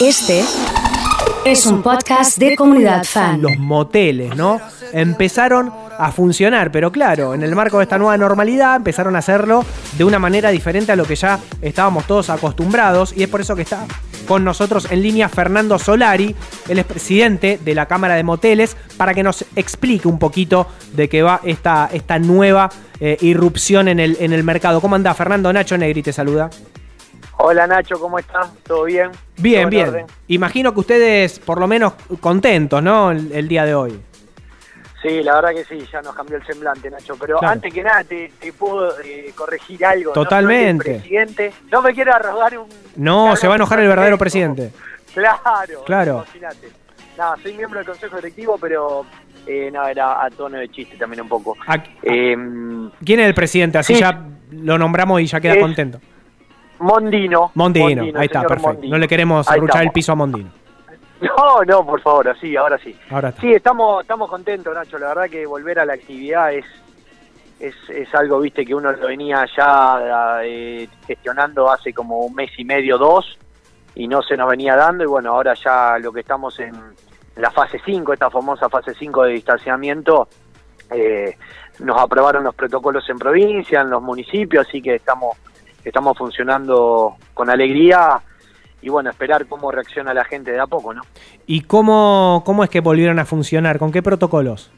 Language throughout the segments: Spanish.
Este es un podcast de comunidad fan. Los moteles, ¿no? Empezaron a funcionar, pero claro, en el marco de esta nueva normalidad empezaron a hacerlo de una manera diferente a lo que ya estábamos todos acostumbrados y es por eso que está con nosotros en línea Fernando Solari, es presidente de la Cámara de Moteles, para que nos explique un poquito de qué va esta, esta nueva eh, irrupción en el, en el mercado. ¿Cómo anda Fernando? Nacho Negri te saluda. Hola Nacho, ¿cómo estás? ¿Todo bien? Bien, ¿Todo en bien. orden? Imagino que ustedes por lo menos contentos, ¿no? El, el día de hoy. Sí, la verdad que sí, ya nos cambió el semblante, Nacho. Pero Claro. antes que nada, te, te puedo eh, corregir algo. ¿no? Totalmente. El presidente. No me quiero arrogar un. No, se va a enojar el verdadero presidente. Claro, Claro. imagínate. Nada, soy miembro del consejo directivo, pero eh, no, era a tono de chiste también un poco. ¿A- Eh, ¿Quién es el presidente? Así sí. ya lo nombramos y ya queda Es- contento. Mondino. Mondino, ahí está, perfecto. Mondino. No le queremos Ahí arruchar el piso a Mondino. No, no, por favor, sí, ahora sí. Ahora está. Sí, estamos, estamos contentos, Nacho. La verdad que volver a la actividad es, es, es algo, viste, que uno lo venía ya eh, gestionando hace como un mes y medio, dos, y no se nos venía dando. Y bueno, ahora ya lo que estamos en la fase 5, esta famosa fase 5 de distanciamiento, eh, nos aprobaron los protocolos en provincia, en los municipios, así que estamos, estamos funcionando con alegría. Y bueno, esperar cómo reacciona la gente de a poco, ¿no? ¿Y cómo, cómo es que volvieron a funcionar? ¿Con qué protocolos?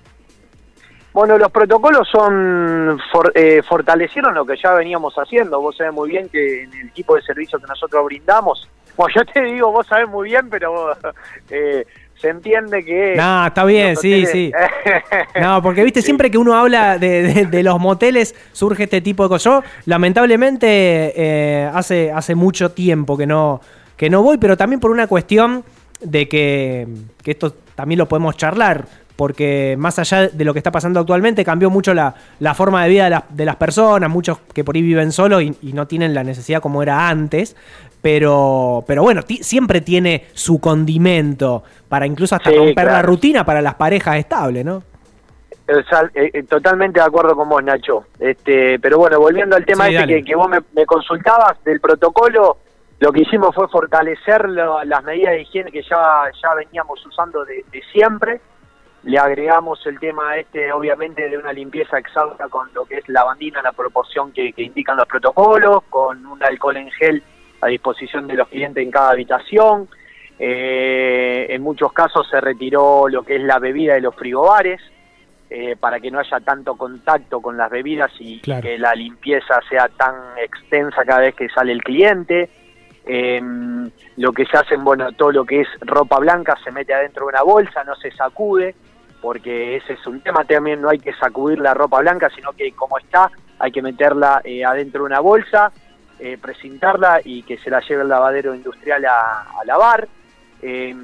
Bueno, los protocolos son for- eh, fortalecieron lo que ya veníamos haciendo. Vos sabés muy bien que en el tipo de servicio que nosotros brindamos, bueno, yo te digo, vos sabés muy bien, pero eh, se entiende que... No, está bien, sí, sí. No, porque viste, siempre que uno habla de, de- de los moteles surge este tipo de cosas. Yo, lamentablemente, eh, hace, hace mucho tiempo que no, que no voy, pero también por una cuestión de que, que esto también lo podemos charlar, porque más allá de lo que está pasando actualmente, cambió mucho la, la forma de vida de, las- de las personas, muchos que por ahí viven solos y, y no tienen la necesidad como era antes. Pero, pero bueno, siempre tiene su condimento para incluso hasta Sí, romper la rutina para las parejas estables, ¿no? Eh, eh, totalmente de acuerdo con vos, Nacho. Este, pero bueno, volviendo al tema Sí, este que, que vos me, me consultabas del protocolo, lo que hicimos fue fortalecer lo- las medidas de higiene que ya, ya veníamos usando de, de siempre. Le agregamos el tema este, obviamente, de una limpieza exhausta con lo que es lavandina la proporción que, que indican los protocolos, con un alcohol en gel a disposición de los clientes en cada habitación. Eh, en muchos casos se retiró lo que es la bebida de los frigobares eh, para que no haya tanto contacto con las bebidas y Claro. que la limpieza sea tan extensa cada vez que sale el cliente. Eh, lo que se hacen, bueno, todo lo que es ropa blanca se mete adentro de una bolsa, no se sacude, porque ese es un tema también, no hay que sacudir la ropa blanca, sino que como está, hay que meterla eh, adentro de una bolsa, eh, precintarla y que se la lleve el lavadero industrial a, a lavar. Eh,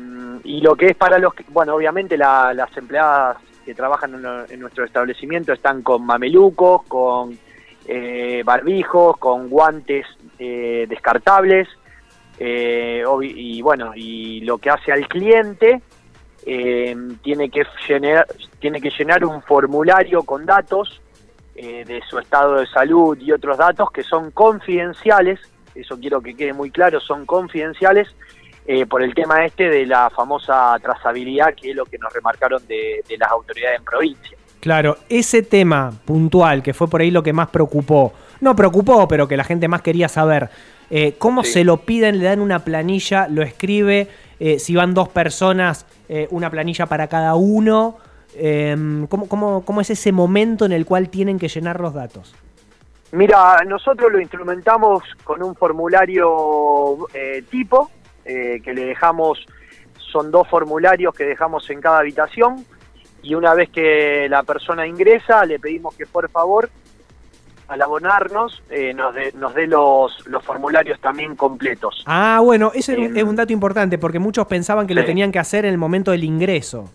y lo que es para los, que- bueno, obviamente la- las empleadas que trabajan en, nuestro establecimiento están con mamelucos, con eh, barbijos, con guantes eh, descartables, eh, y bueno, y lo que hace al cliente tiene que llenar, tiene que llenar un formulario con datos eh, de su estado de salud y otros datos que son confidenciales, eso quiero que quede muy claro, son confidenciales eh, por el tema este de la famosa trazabilidad, que es lo que nos remarcaron de, de las autoridades en provincia. Claro, ese tema puntual, que fue por ahí lo que más preocupó, no preocupó, pero que la gente más quería saber, eh, ¿cómo Sí. se lo piden? Le dan una planilla, lo escribe, eh, si van dos personas, eh, una planilla para cada uno. Eh, ¿cómo, cómo, cómo es ese momento en el cual tienen que llenar los datos? Mira, nosotros lo instrumentamos con un formulario eh, tipo, eh, que le dejamos, son dos formularios que dejamos en cada habitación, y una vez que la persona ingresa, le pedimos que por favor, al abonarnos, eh, nos dé nos los, los formularios también completos. Ah, bueno, ese es un- Em, dato importante porque muchos pensaban que lo tenían que hacer en el momento del ingreso.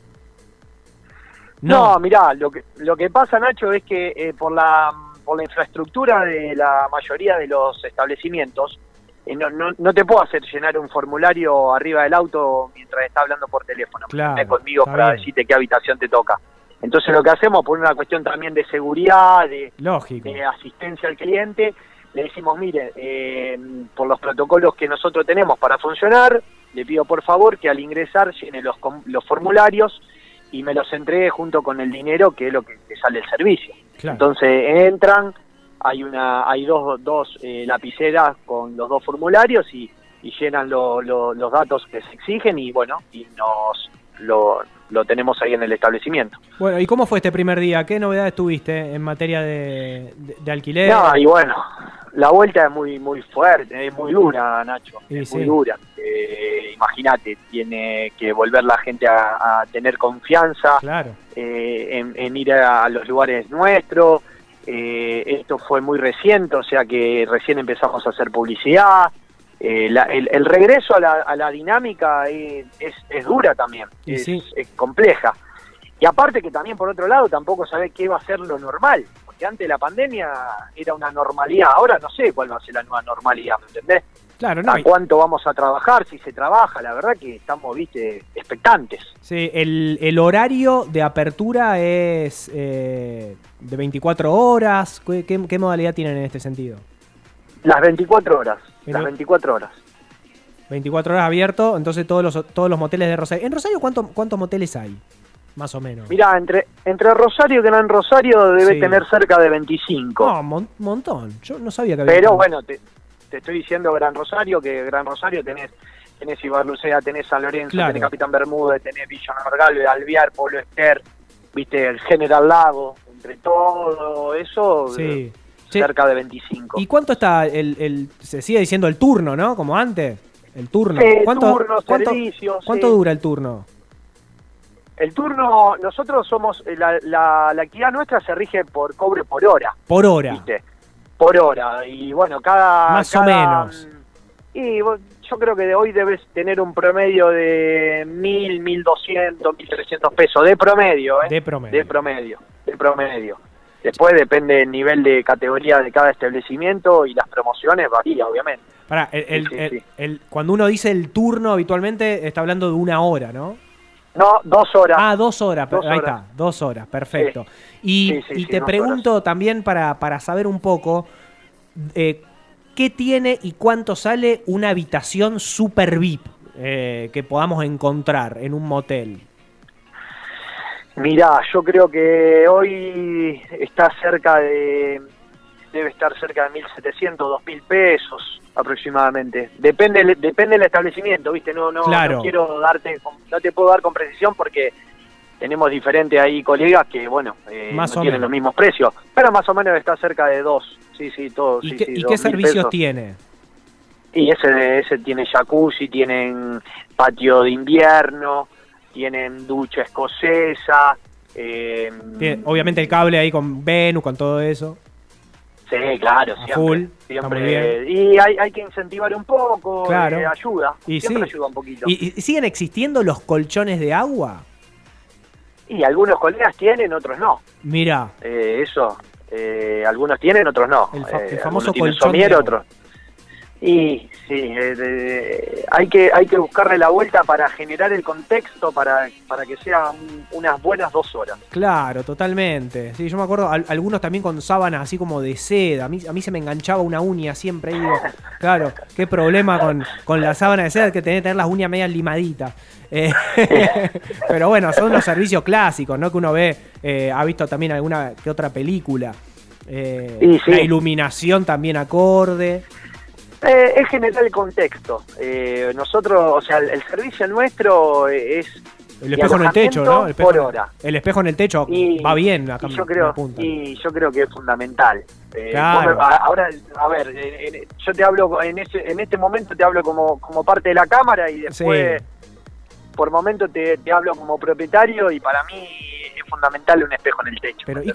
No, mirá, lo que, lo que pasa, Nacho, es que eh, por, la, por la infraestructura de la mayoría de los establecimientos, eh, no, no, no te puedo hacer llenar un formulario arriba del auto mientras está hablando por teléfono. Claro, conmigo para bien. decirte qué habitación te toca. Entonces lo que hacemos, por una cuestión también de seguridad, de, Lógico. de asistencia al cliente, le decimos, mire, eh, por los protocolos que nosotros tenemos para funcionar, le pido por favor que al ingresar llene los, los formularios y me los entregue junto con el dinero que es lo que, que sale el servicio. Claro. Entonces entran, hay una, hay dos, dos eh, lapiceras con los dos formularios y, y llenan lo- lo- los datos que se exigen y bueno, y nos lo, lo tenemos ahí en el establecimiento. Bueno, ¿y cómo fue este primer día? ¿Qué novedades tuviste en materia de, de- de alquiler? No, y bueno, la vuelta es muy muy fuerte, es muy dura, Nacho, es sí. muy dura. Eh, Imagínate, tiene que volver la gente a, a tener confianza Claro. eh, en, en ir a, los lugares nuestros. Eh, esto fue muy reciente, o sea que recién empezamos a hacer publicidad. Eh, la- el, el regreso a la, a la dinámica es, dura también, es, sí. es compleja. Y aparte que también por otro lado tampoco sabés qué va a ser lo normal, porque antes de la pandemia era una normalidad, ahora no sé cuál va a ser la nueva normalidad, ¿me entendés? Claro, no. ¿A y- cuánto vamos a trabajar? Si se trabaja, la verdad que estamos, viste, expectantes. Sí, el, el horario de apertura es eh, de 24 horas. ¿Qué, qué- qué modalidad tienen en este sentido? Las 24 horas, Pero- las 24 horas. 24 horas abierto, entonces todos los, todos los moteles de Rosario. ¿En Rosario cuánto- cuántos moteles hay? Más o menos. Mirá, entre, entre Rosario y Gran Rosario debe Sí. tener cerca de 25. No, mon- montón. Yo no sabía que había. pero tanto. bueno, te, te estoy diciendo Gran Rosario, que Gran Rosario tenés tenés Ibarlucea, tenés San Lorenzo, Claro. tenés Capitán Bermúdez, tenés Villa Norgalve, Alvear, Polo Ester, viste, el General Lago, entre todo eso, Sí. eh, Cerca de 25. ¿Y cuánto está el, el- Se sigue diciendo el turno, ¿no? Como antes. El turno. ¿Cuánto, servicios, cuánto sí. dura el turno? El turno, nosotros somos, eh, la, la, la actividad nuestra se rige por cobre por hora. Por hora. ¿viste? Por hora. Y bueno, cada. Más o menos. Y yo creo que de hoy debes tener un promedio de 1000, 1200, 1300 pesos. De promedio, ¿eh? De promedio. De promedio. De promedio. Después depende del nivel de categoría de cada establecimiento y las promociones varía, obviamente. Pará, el- el- Sí, sí, el- sí. el- cuando uno dice el turno habitualmente está hablando de una hora, ¿no? No, dos horas. Ah, dos horas, Dos ahí horas. está, dos horas, perfecto. Y, te pregunto también para, para saber un poco, eh, ¿qué tiene y cuánto sale una habitación super VIP eh, que podamos encontrar en un motel? Mirá, yo creo que hoy está cerca de. Debe estar cerca de 1.700, 2.000 pesos aproximadamente. Depende depende del establecimiento, ¿viste? No, no, Claro. no quiero darte. No te puedo dar con precisión porque tenemos diferentes ahí colegas que, bueno, eh, Más no tienen menos. los mismos precios. Pero más o menos está cerca de dos. Sí, sí, todo. ¿Y, sí, qué, sí, y 2.000 qué servicios pesos. tiene? Y ese, ese tiene jacuzzi, tienen patio de invierno, tienen ducha escocesa. Eh, Tiene, obviamente el cable ahí con Venus, con todo eso. Sí, claro, siempre. full, siempre. Y hay, hay que incentivar un poco, Claro. eh, ayuda. Y siempre sí. ayuda un poquito. ¿Y, Y, y siguen existiendo los colchones de agua? algunos colegas tienen, otros no. Mira, Eh, eso, eh, algunos tienen, otros no. El fa- el Eh, famoso colchón de somier, agua. otros. Y sí, eh, hay que hay que buscarle la vuelta para generar el contexto para, para que sean unas buenas dos horas. Claro, totalmente. Sí, yo me acuerdo, al- algunos también con sábanas así como de seda. A mí, a mí se me enganchaba una uña siempre. digo, claro, qué problema con, con la sábana de seda que tenés que tener las uñas medias limaditas. Eh, pero bueno, son los servicios clásicos, ¿no? Que uno ve, eh, ha visto también alguna que otra película. Eh, Y sí. La iluminación también acorde. Eh, es generar el contexto. Eh, nosotros, o sea, el, el servicio nuestro es El espejo en el techo, ¿no? El espejo, por hora. El espejo en el techo Y- va bien acá y yo creo y yo creo que es fundamental Eh, Claro. vos ahora a ver eh, eh, yo te hablo en ese en este momento te hablo como como parte de la cámara y después Sí. por momento te, te hablo como propietario y para mí es fundamental un espejo en el techo Pero, ¿y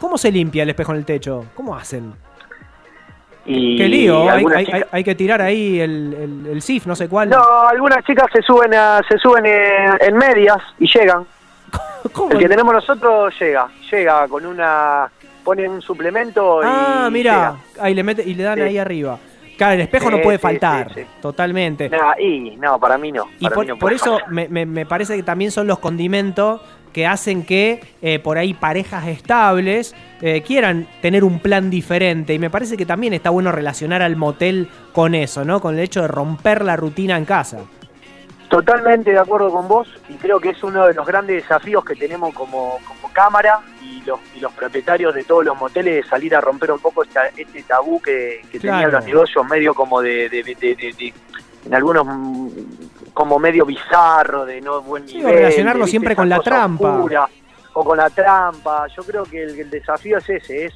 cómo se limpia el espejo en el techo? ¿Cómo hacen? Y Qué lío, hay, algunas hay- chicas- hay- hay que tirar ahí el, el, el SIF, no sé cuál. no algunas chicas se suben a, se suben en, en medias y llegan ¿Cómo? el que tenemos nosotros llega llega con una ponen un suplemento Ah, y mira, ahí le, mete, y le dan Sí. ahí arriba. Claro, el espejo no puede sí, faltar, totalmente. Nah, y no, para mí no. Y por, mí no por puede eso me- me parece que también son los condimentos que hacen que eh, por ahí parejas estables eh, quieran tener un plan diferente. Y me parece que también está bueno relacionar al motel con eso, ¿no? Con el hecho de romper la rutina en casa. Totalmente de acuerdo con vos y creo que es uno de los grandes desafíos que tenemos como, como cámara y los, y los propietarios de todos los moteles de salir a romper un poco esta- este tabú que, que Claro. tenían los negocios medio como de, de- de- de- de- en algunos como medio bizarro de no buen Sí, nivel relacionarlo de, siempre con la trampa. oscura, o con la trampa. Yo creo que el, el desafío es ese es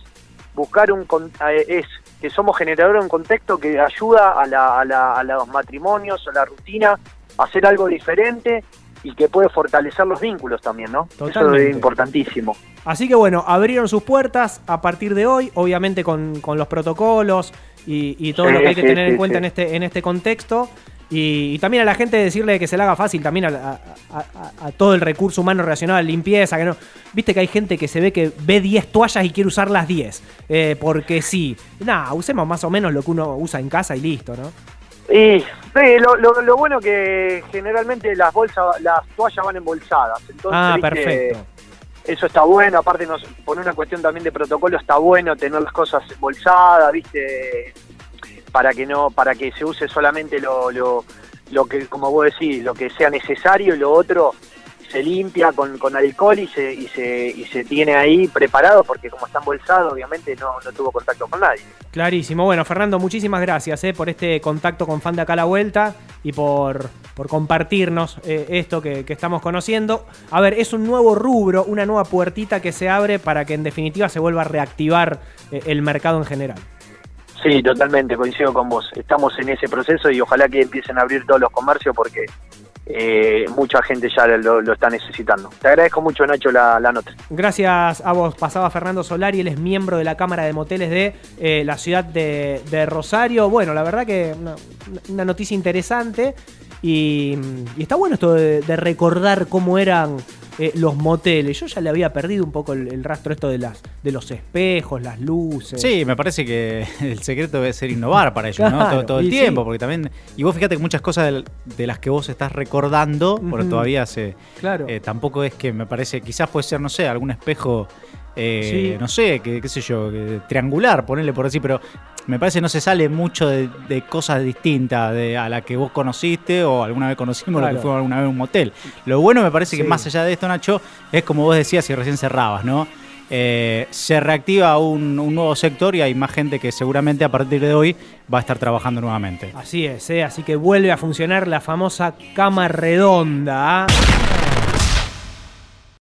buscar un eh, es que somos generadores de un contexto que ayuda a, la- a la- a los matrimonios a la rutina a hacer algo diferente y que puede fortalecer los vínculos también no eso es importantísimo. Así que bueno, abrieron sus puertas a partir de hoy, obviamente con, con los protocolos y, y todo Sí, lo que hay que sí, tener en cuenta en este, en este contexto. Y, y también a la gente decirle que se le haga fácil también a, a- a- a- a todo el recurso humano relacionado a la limpieza. Que no, Viste que hay gente que se ve que ve 10 toallas y quiere usar las 10. eh, porque sí. Nada, usemos más o menos lo que uno usa en casa y listo, ¿no? y sí, lo, lo, lo bueno que generalmente las bolsas las toallas van embolsadas entonces ah, viste, perfecto. eso está bueno, aparte nos, por una cuestión también de protocolo está bueno tener las cosas embolsadas, viste, para que no, para que se use solamente lo, lo, lo que, como vos decís, lo que sea necesario y lo otro se limpia con, con alcohol y se, y se, y se tiene ahí preparado porque como está embolsado obviamente no, no tuvo contacto con nadie. Clarísimo. Bueno, Fernando, muchísimas gracias eh, por este contacto con Fan de Acá a la Vuelta y por, por compartirnos eh, esto que, que estamos conociendo. A ver, es un nuevo rubro, una nueva puertita que se abre para que en definitiva se vuelva a reactivar eh, el mercado en general. Sí, totalmente, coincido con vos. Estamos en ese proceso y ojalá que empiecen a abrir todos los comercios porque eh, mucha gente ya lo, está necesitando. Te agradezco mucho, Nacho, la, la nota. Gracias a vos. Pasaba Fernando Solari, él es miembro de la Cámara de Moteles de eh, la ciudad de, Rosario. Bueno, la verdad que una, una noticia interesante y, y está bueno esto de, de recordar cómo eran eh, los moteles. Yo ya le había perdido un poco el, el rastro esto de, las, de los espejos, las luces. Sí, me parece que el secreto debe ser innovar para ellos, ¿no? Todo, todo el tiempo, sí. porque también... Y vos fíjate que muchas cosas de, las que vos estás recordando, porque Ujú. todavía se... Claro. eh, tampoco es que me parece, quizás puede ser, no sé, algún espejo, eh, Sí. no sé, qué sé yo, que- triangular, ponerle por así, pero me parece no se sale mucho de, de cosas distintas de, a la que vos conociste o alguna vez conocimos, lo Claro. que fue alguna vez un motel. Lo bueno me parece que más allá de esto, Nacho, es como vos decías y recién cerrabas, ¿no? Eh, se reactiva un, un nuevo sector y hay más gente que seguramente a partir de hoy va a estar trabajando nuevamente. Así es, ¿eh? así que vuelve a funcionar la famosa cama redonda. ¿ah?